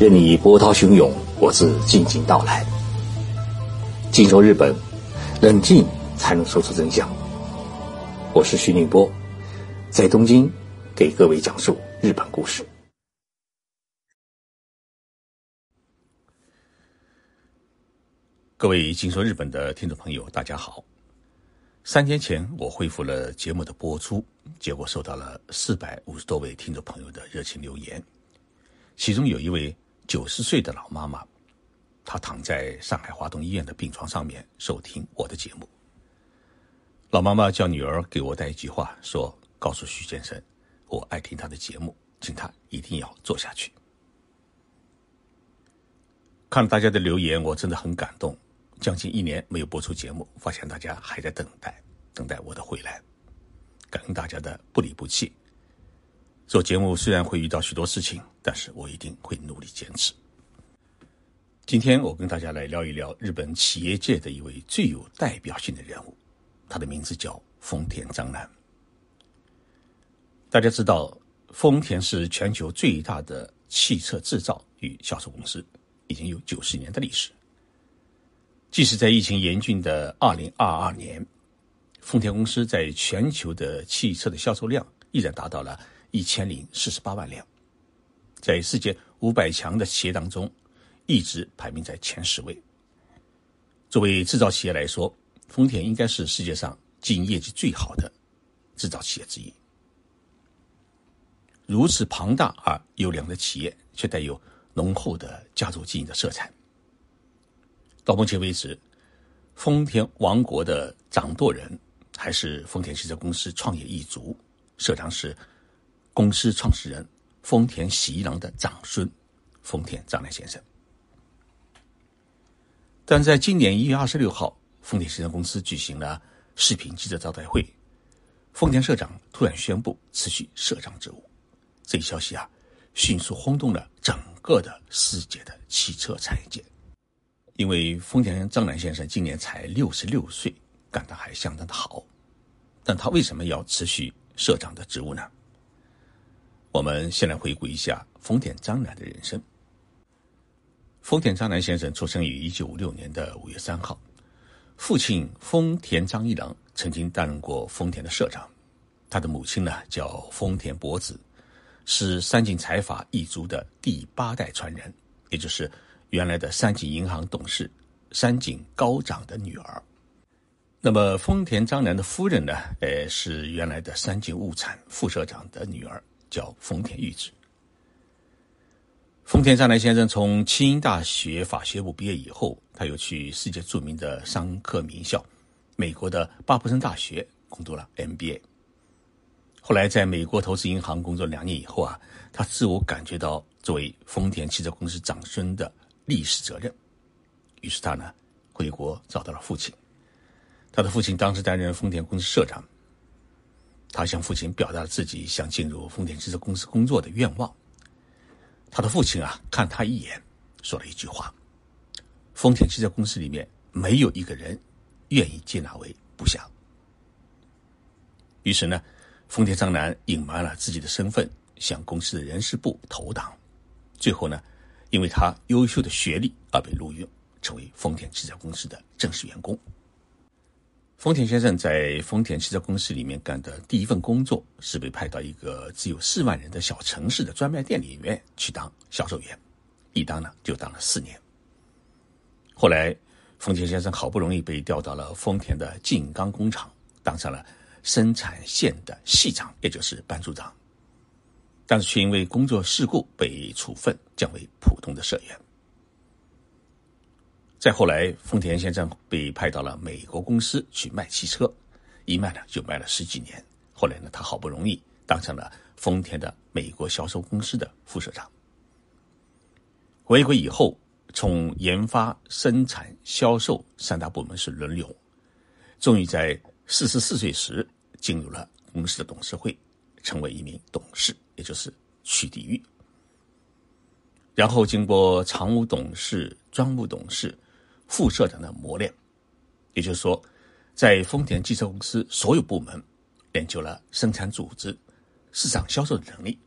任你波涛汹涌，我自静静到来。静说日本，冷静才能说出真相。我是徐宁波，在东京给各位讲述日本故事。各位静说日本的听众朋友，大家好。三天前我恢复了节目的播出，结果收到了四百五十多位听众朋友的热情留言，其中有一位。九十岁的老妈妈，她躺在上海华东医院的病床上面收听我的节目。老妈妈叫女儿给我带一句话，说：“告诉徐先生，我爱听他的节目，请他一定要做下去。”看了大家的留言，我真的很感动。将近一年没有播出节目，发现大家还在等待，等待我的回来。感恩大家的不离不弃。做节目虽然会遇到许多事情，但是我一定会努力坚持。今天我跟大家来聊一聊日本企业界的一位最有代表性的人物，他的名字叫丰田章男。大家知道，丰田是全球最大的汽车制造与销售公司，已经有九十年的历史。即使在疫情严峻的二零二二年，丰田公司在全球的汽车的销售量依然达到了。一千零四十八万辆，在世界五百强的企业当中，一直排名在前十位。作为制造企业来说，丰田应该是世界上经营业绩最好的制造企业之一。如此庞大而优良的企业，却带有浓厚的家族经营的色彩。到目前为止，丰田王国的掌舵人还是丰田汽车公司创业一族，社长是。公司创始人丰田喜一郎的长孙丰田章男先生，但在今年一月二十六号，丰田汽车公司举行了视频记者招待会，丰田社长突然宣布辞去社长职务，这一消息啊，迅速轰动了整个的世界的汽车产业界，因为丰田章男先生今年才六十六岁，干得还相当的好，但他为什么要辞去社长的职务呢？我们先来回顾一下丰田章男的人生。丰田章男先生出生于一九五六年的五月三号，父亲丰田章一郎曾经担任过丰田的社长，他的母亲呢叫丰田博子，是三井财阀一族的第八代传人，也就是原来的三井银行董事三井高长的女儿。那么丰田章男的夫人呢，呃，是原来的三井物产副社长的女儿。叫丰田裕子。丰田章男先生从清英大学法学部毕业以后，他又去世界著名的商科名校美国的巴布森大学攻读了 MBA。后来在美国投资银行工作两年以后啊，他自我感觉到作为丰田汽车公司长孙的历史责任，于是他呢回国找到了父亲。他的父亲当时担任丰田公司社长。他向父亲表达了自己想进入丰田汽车公司工作的愿望。他的父亲啊，看他一眼，说了一句话：“丰田汽车公司里面没有一个人愿意接纳为部下。”于是呢，丰田章男隐瞒了自己的身份，向公司的人事部投档。最后呢，因为他优秀的学历而被录用，成为丰田汽车公司的正式员工。丰田先生在丰田汽车公司里面干的第一份工作是被派到一个只有四万人的小城市的专卖店里面去当销售员，一当呢就当了四年。后来，丰田先生好不容易被调到了丰田的静冈工厂，当上了生产线的系长，也就是班组长，但是却因为工作事故被处分，降为普通的社员。再后来，丰田先生被派到了美国公司去卖汽车，一卖呢就卖了十几年。后来呢，他好不容易当上了丰田的美国销售公司的副社长。回国以后，从研发、生产、销售三大部门是轮流，终于在四十四岁时进入了公司的董事会，成为一名董事，也就是取缔域。然后经过常务董事、专务董事。副社长的磨练，也就是说，在丰田汽车公司所有部门练就了生产组织、市场销售的能力。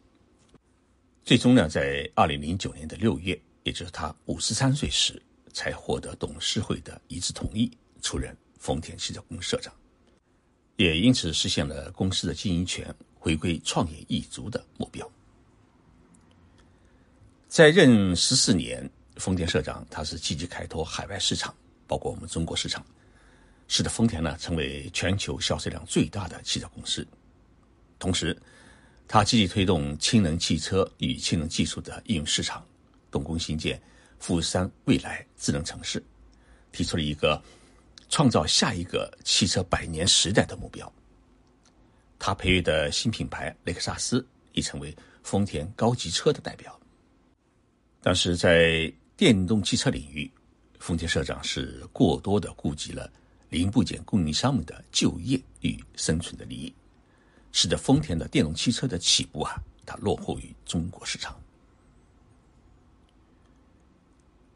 最终呢，在二零零九年的六月，也就是他五十三岁时，才获得董事会的一致同意，出任丰田汽车公司社长，也因此实现了公司的经营权回归创业一族的目标。在任十四年，丰田社长他是积极开拓海外市场，包括我们中国市场，使得丰田呢成为全球销售量最大的汽车公司。同时，他积极推动氢能汽车与氢能技术的应用市场，动工兴建富士山未来智能城市，提出了一个创造下一个汽车百年时代的目标。他培育的新品牌雷克萨斯已成为丰田高级车的代表。但是在电动汽车领域，丰田社长是过多的顾及了零部件供应商们的就业与生存的利益。使得丰田的电动汽车的起步啊，它落后于中国市场。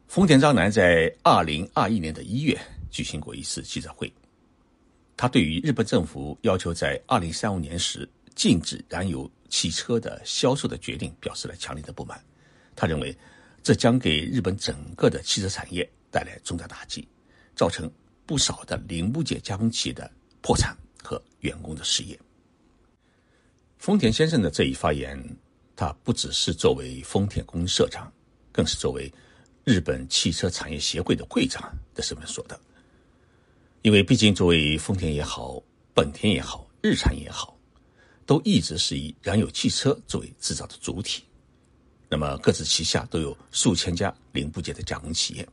丰田章男在二零二一年的一月举行过一次记者会，他对于日本政府要求在二零三五年时禁止燃油汽车的销售的决定表示了强烈的不满。他认为这将给日本整个的汽车产业带来重大打击，造成不少的零部件加工企业的破产和员工的失业。丰田先生的这一发言，他不只是作为丰田公司社长，更是作为日本汽车产业协会的会长的身份说的。因为毕竟作为丰田也好，本田也好，日产也好，都一直是以燃油汽车作为制造的主体，那么各自旗下都有数千家零部件的加工企业，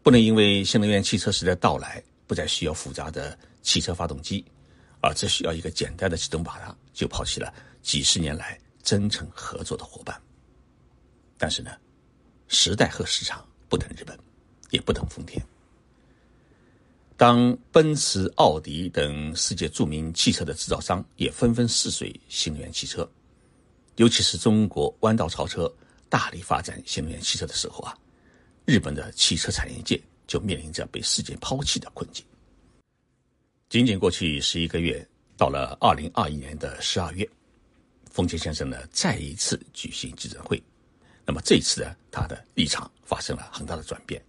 不能因为新能源汽车时代到来，不再需要复杂的汽车发动机。而只需要一个简单的启动把它，就抛弃了几十年来真诚合作的伙伴。但是呢，时代和市场不等日本，也不等丰田。当奔驰、奥迪等世界著名汽车的制造商也纷纷试水新能源汽车，尤其是中国弯道超车、大力发展新能源汽车的时候啊，日本的汽车产业界就面临着被世界抛弃的困境。仅仅过去十一个月，到了二零二一年的十二月，丰田先生呢再一次举行记者会。那么这次呢，他的立场发生了很大的转变。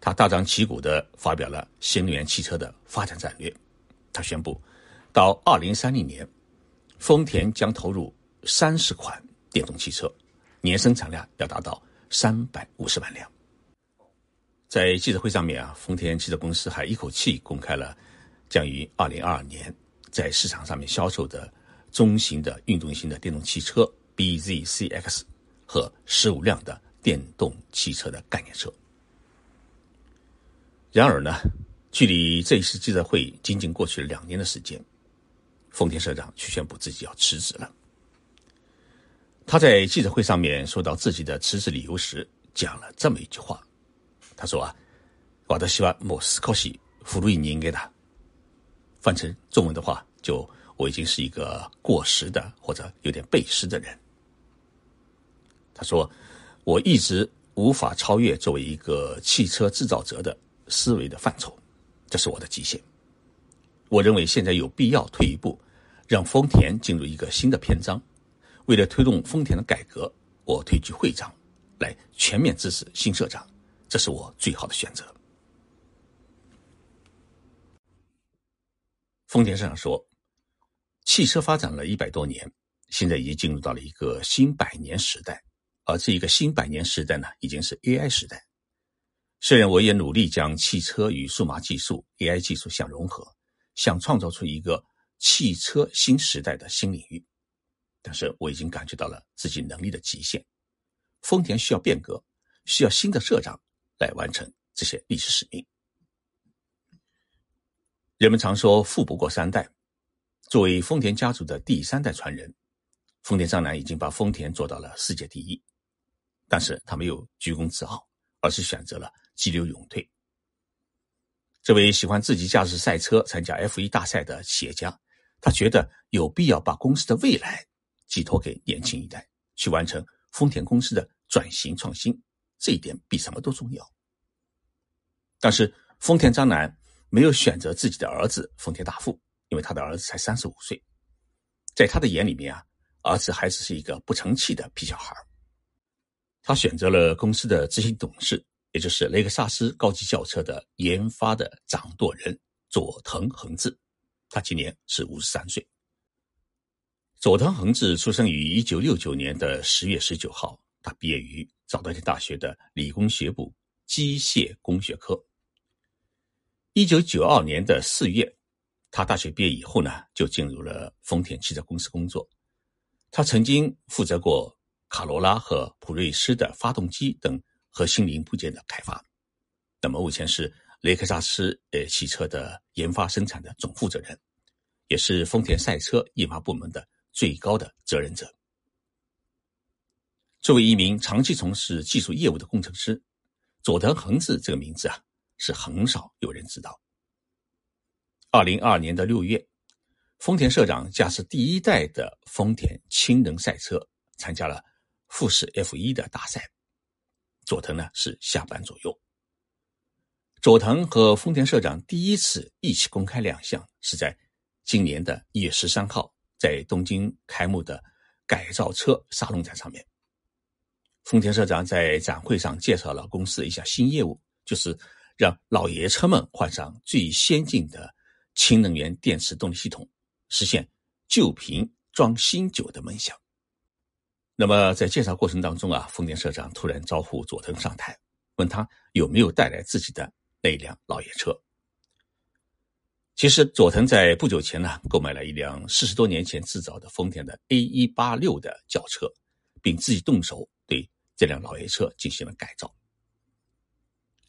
他大张旗鼓的发表了新能源汽车的发展战略。他宣布，到二零三零年，丰田将投入三十款电动汽车，年生产量要达到三百五十万辆。在记者会上面啊，丰田汽车公司还一口气公开了。将于二零二二年在市场上面销售的中型的运动型的电动汽车 BZCX 和十五辆的电动汽车的概念车。然而呢，距离这一次记者会仅仅过去了两年的时间，丰田社长却宣布自己要辞职了。他在记者会上面说到自己的辞职理由时，讲了这么一句话：“他说啊，我都希望莫斯科西弗鲁伊尼给他。”翻成中文的话，就我已经是一个过时的或者有点背时的人。他说：“我一直无法超越作为一个汽车制造者的思维的范畴，这是我的极限。我认为现在有必要退一步，让丰田进入一个新的篇章。为了推动丰田的改革，我退居会长，来全面支持新社长，这是我最好的选择。”丰田社长说：“汽车发展了一百多年，现在已经进入到了一个新百年时代，而这一个新百年时代呢，已经是 AI 时代。虽然我也努力将汽车与数码技术、AI 技术相融合，想创造出一个汽车新时代的新领域，但是我已经感觉到了自己能力的极限。丰田需要变革，需要新的社长来完成这些历史使命。”人们常说“富不过三代”，作为丰田家族的第三代传人，丰田章男已经把丰田做到了世界第一。但是他没有居功自傲，而是选择了急流勇退。这位喜欢自己驾驶赛车、参加 F1 大赛的企业家，他觉得有必要把公司的未来寄托给年轻一代，去完成丰田公司的转型创新。这一点比什么都重要。但是丰田章男。没有选择自己的儿子丰田大富，因为他的儿子才三十五岁，在他的眼里面啊，儿子还只是一个不成器的屁小孩。他选择了公司的执行董事，也就是雷克萨斯高级轿车的研发的掌舵人佐藤恒志。他今年是五十三岁。佐藤恒志出生于一九六九年的十月十九号，他毕业于早稻田大学的理工学部机械工学科。一九九二年的四月，他大学毕业以后呢，就进入了丰田汽车公司工作。他曾经负责过卡罗拉和普锐斯的发动机等核心零部件的开发。那么目前是雷克萨斯呃汽车的研发生产的总负责人，也是丰田赛车研发部门的最高的责任者。作为一名长期从事技术业务的工程师，佐藤恒志这个名字啊。是很少有人知道。二零二二年的六月，丰田社长驾驶第一代的丰田氢能赛车参加了富士 F 一的大赛。佐藤呢是下班左右。佐藤和丰田社长第一次一起公开亮相，是在今年的一月十三号，在东京开幕的改造车沙龙展上面。丰田社长在展会上介绍了公司的一项新业务，就是。让老爷车们换上最先进的氢能源电池动力系统，实现旧瓶装新酒的梦想。那么在介绍过程当中啊，丰田社长突然招呼佐藤上台，问他有没有带来自己的那辆老爷车。其实佐藤在不久前呢，购买了一辆四十多年前制造的丰田的 A 一八六的轿车，并自己动手对这辆老爷车进行了改造。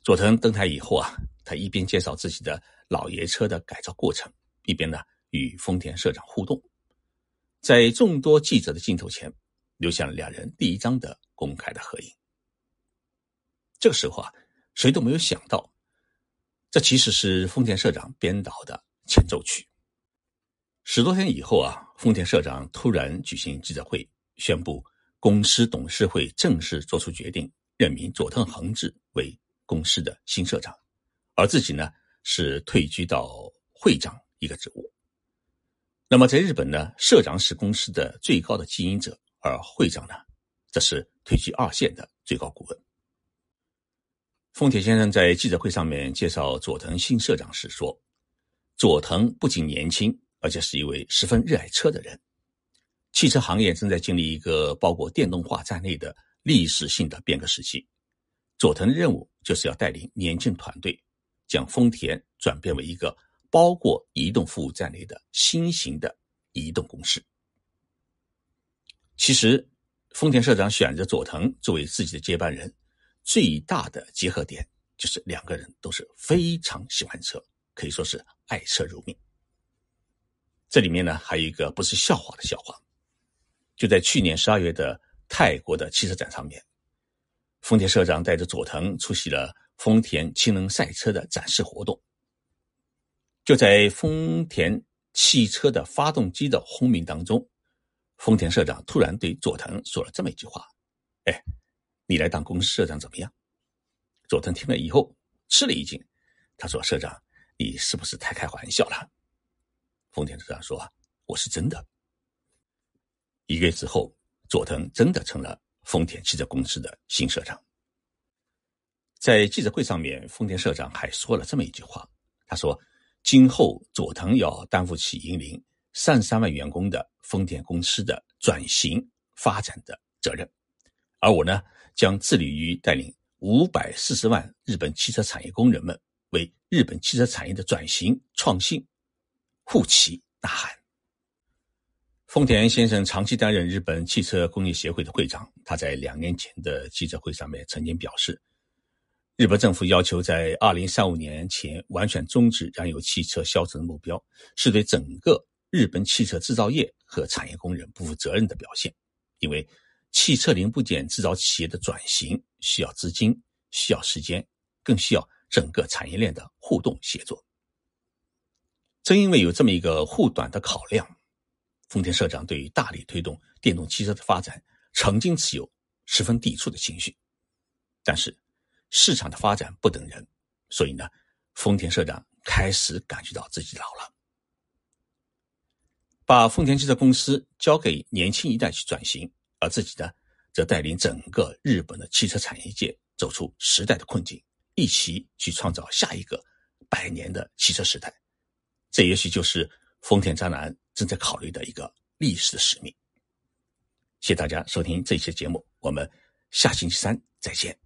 佐藤登台以后啊，他一边介绍自己的老爷车的改造过程，一边呢与丰田社长互动，在众多记者的镜头前，留下了两人第一张的公开的合影。这个时候啊，谁都没有想到，这其实是丰田社长编导的前奏曲。十多天以后啊，丰田社长突然举行记者会，宣布公司董事会正式作出决定，任命佐藤恒志为。公司的新社长，而自己呢是退居到会长一个职务。那么在日本呢，社长是公司的最高的经营者，而会长呢，则是退居二线的最高顾问。丰田先生在记者会上面介绍佐藤新社长时说：“佐藤不仅年轻，而且是一位十分热爱车的人。汽车行业正在经历一个包括电动化在内的历史性的变革时期。”佐藤的任务就是要带领年轻团队，将丰田转变为一个包括移动服务在内的新型的移动公司。其实，丰田社长选择佐藤作为自己的接班人，最大的结合点就是两个人都是非常喜欢车，可以说是爱车如命。这里面呢，还有一个不是笑话的笑话，就在去年十二月的泰国的汽车展上面。丰田社长带着佐藤出席了丰田氢能赛车的展示活动。就在丰田汽车的发动机的轰鸣当中，丰田社长突然对佐藤说了这么一句话：“哎，你来当公司社长怎么样？”佐藤听了以后吃了一惊，他说：“社长，你是不是太开玩笑了？”丰田社长说：“我是真的。”一个月之后，佐藤真的成了。丰田汽车公司的新社长，在记者会上面，丰田社长还说了这么一句话：“他说，今后佐藤要担负起引领三十三万员工的丰田公司的转型发展的责任，而我呢，将致力于带领五百四十万日本汽车产业工人们为日本汽车产业的转型创新护旗呐喊。”丰田先生长期担任日本汽车工业协会的会长。他在两年前的记者会上面曾经表示，日本政府要求在二零三五年前完全终止燃油汽车销售的目标，是对整个日本汽车制造业和产业工人不负责任的表现。因为汽车零部件制造企业的转型需要资金、需要时间，更需要整个产业链的互动协作。正因为有这么一个护短的考量。丰田社长对于大力推动电动汽车的发展，曾经持有十分抵触的情绪。但是，市场的发展不等人，所以呢，丰田社长开始感觉到自己老了。把丰田汽车公司交给年轻一代去转型，而自己呢，则带领整个日本的汽车产业界走出时代的困境，一起去创造下一个百年的汽车时代。这也许就是丰田渣男正在考虑的一个历史的使命。谢谢大家收听这期节目，我们下星期三再见。